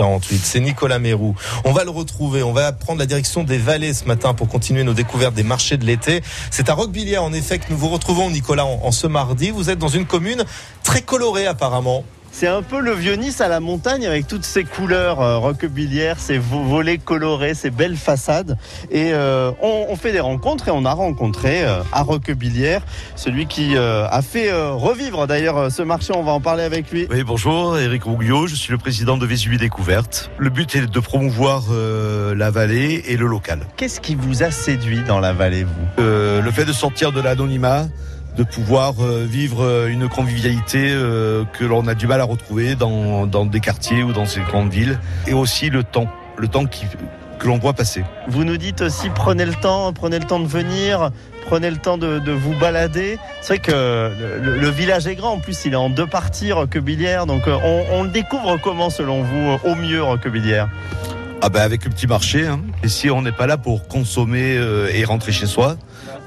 48, c'est Nicolas Mérou. On va le retrouver, on va prendre la direction des vallées ce matin pour continuer nos découvertes des marchés de l'été. C'est à Roquebillière en effet que nous vous retrouvons Nicolas en ce mardi. Vous êtes dans une commune très colorée apparemment. C'est un peu le vieux Nice à la montagne avec toutes ces couleurs euh, roquebillières, ces vo- volets colorés, ces belles façades. Et euh, on, on fait des rencontres et on a rencontré euh, à Roquebillière celui qui euh, a fait euh, revivre d'ailleurs euh, ce marché. On va en parler avec lui. Oui, bonjour, Eric Rouguillot, je suis le président de Vésubie Découverte. Le but est de promouvoir euh, la vallée et le local. Qu'est-ce qui vous a séduit dans la vallée, vous? Euh, le fait de sortir de l'anonymat, de pouvoir euh, vivre euh, une convivialité euh, que l'on a du mal à retrouver dans, des quartiers ou dans ces grandes villes, et aussi le temps, le temps qui, que l'on voit passer. Vous nous dites aussi prenez le temps, prenez le temps de venir, prenez le temps de, vous balader. C'est vrai que le, village est grand, en plus il est en deux parties, Roquebillière, donc on, le découvre comment selon vous au mieux Roquebillière Ah ben avec le petit marché, hein. et si on n'est pas là pour consommer euh, et rentrer chez soi,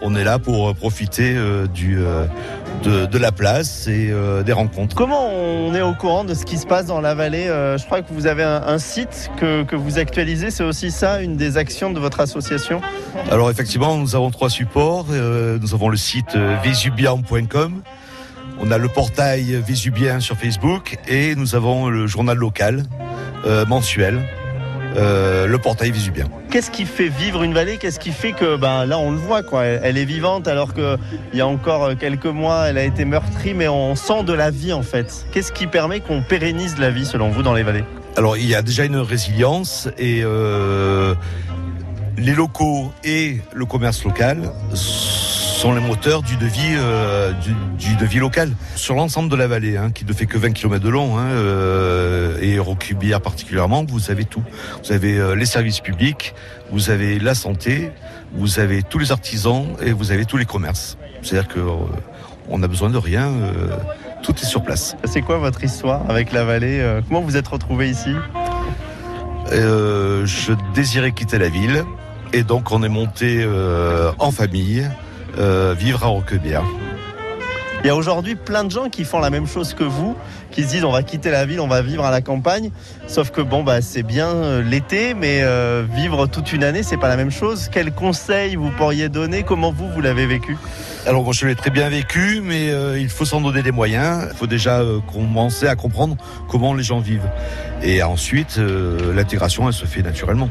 on est là pour euh, profiter euh, du, euh, de, de la place et euh, des rencontres. Comment on est au courant de ce qui se passe dans la vallée Euh, Je crois que vous avez un, un site que, que vous actualisez, c'est aussi ça, une des actions de votre association? Alors effectivement, nous avons trois supports. Euh, nous avons le site vésubian.com, on a le portail Vésubien sur Facebook et nous avons le journal local euh, mensuel, euh, le portail Vésubien. Qu'est-ce qui fait vivre une vallée? Qu'est-ce qui fait que ben, là on le voit quoi, elle, est vivante alors qu'il y a encore euh, quelques mois elle a été meurtrie mais on sent de la vie en fait. Qu'est-ce qui permet qu'on pérennise la vie selon vous dans les vallées? Alors il y a déjà une résilience et euh, les locaux et le commerce local sont les moteurs du devis, euh, du, du devis local sur l'ensemble de la vallée, hein, qui ne fait que 20 km de long, hein, euh, et Roquebillière particulièrement, vous avez tout. Vous avez euh, les services publics, vous avez la santé, vous avez tous les artisans et vous avez tous les commerces. C'est-à-dire que on n'a besoin de rien, tout est sur place. C'est quoi votre histoire avec la vallée Comment vous êtes retrouvé ici? Je désirais quitter la ville et donc on est monté euh, en famille euh, vivre à Roquebière. Il y a aujourd'hui plein de gens qui font la même chose que vous, qui se disent on va quitter la ville, on va vivre à la campagne. Sauf que bon bah c'est bien euh, l'été, mais euh, vivre toute une année c'est pas la même chose. Quels conseils vous pourriez donner? Comment vous vous l'avez vécu? Alors moi je l'ai très bien vécu, mais euh, il faut s'en donner les moyens. Il faut déjà euh, commencer à comprendre comment les gens vivent. Et ensuite, l'intégration elle se fait naturellement.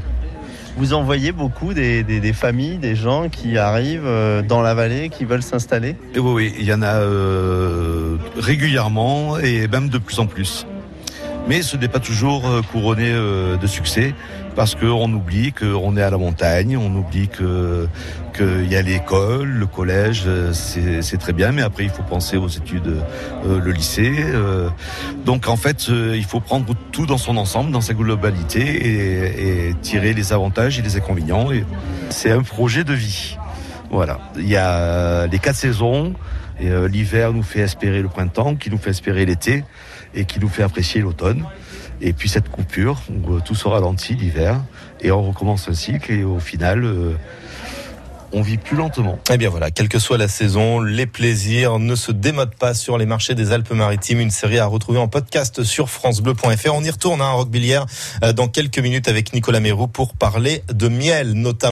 Vous en voyez beaucoup des, familles, des gens qui arrivent euh, dans la vallée, qui veulent s'installer? Oui, oui, il y en a euh, régulièrement et même de plus en plus. Mais ce n'est pas toujours euh, couronné euh, de succès parce qu'on oublie qu'on est à la montagne, on oublie que qu'il y a l'école, le collège, euh, c'est très bien, mais après il faut penser aux études, le lycée. donc en fait, il faut prendre tout dans son ensemble, dans sa globalité et, et tirer les avantages et les inconvénients. C'est un projet de vie. Voilà, il y a les quatre saisons. L'hiver nous fait espérer le printemps, qui nous fait espérer l'été et qui nous fait apprécier l'automne. Et puis cette coupure où euh, tout se ralentit l'hiver et on recommence un cycle et au final euh, on vit plus lentement. Eh bien voilà, quelle que soit la saison, les plaisirs ne se démodent pas sur les marchés des Alpes-Maritimes. Une série à retrouver en podcast sur francebleu.fr. On y retourne hein, à Roquebillière euh, dans quelques minutes avec Nicolas Mérou pour parler de miel notamment.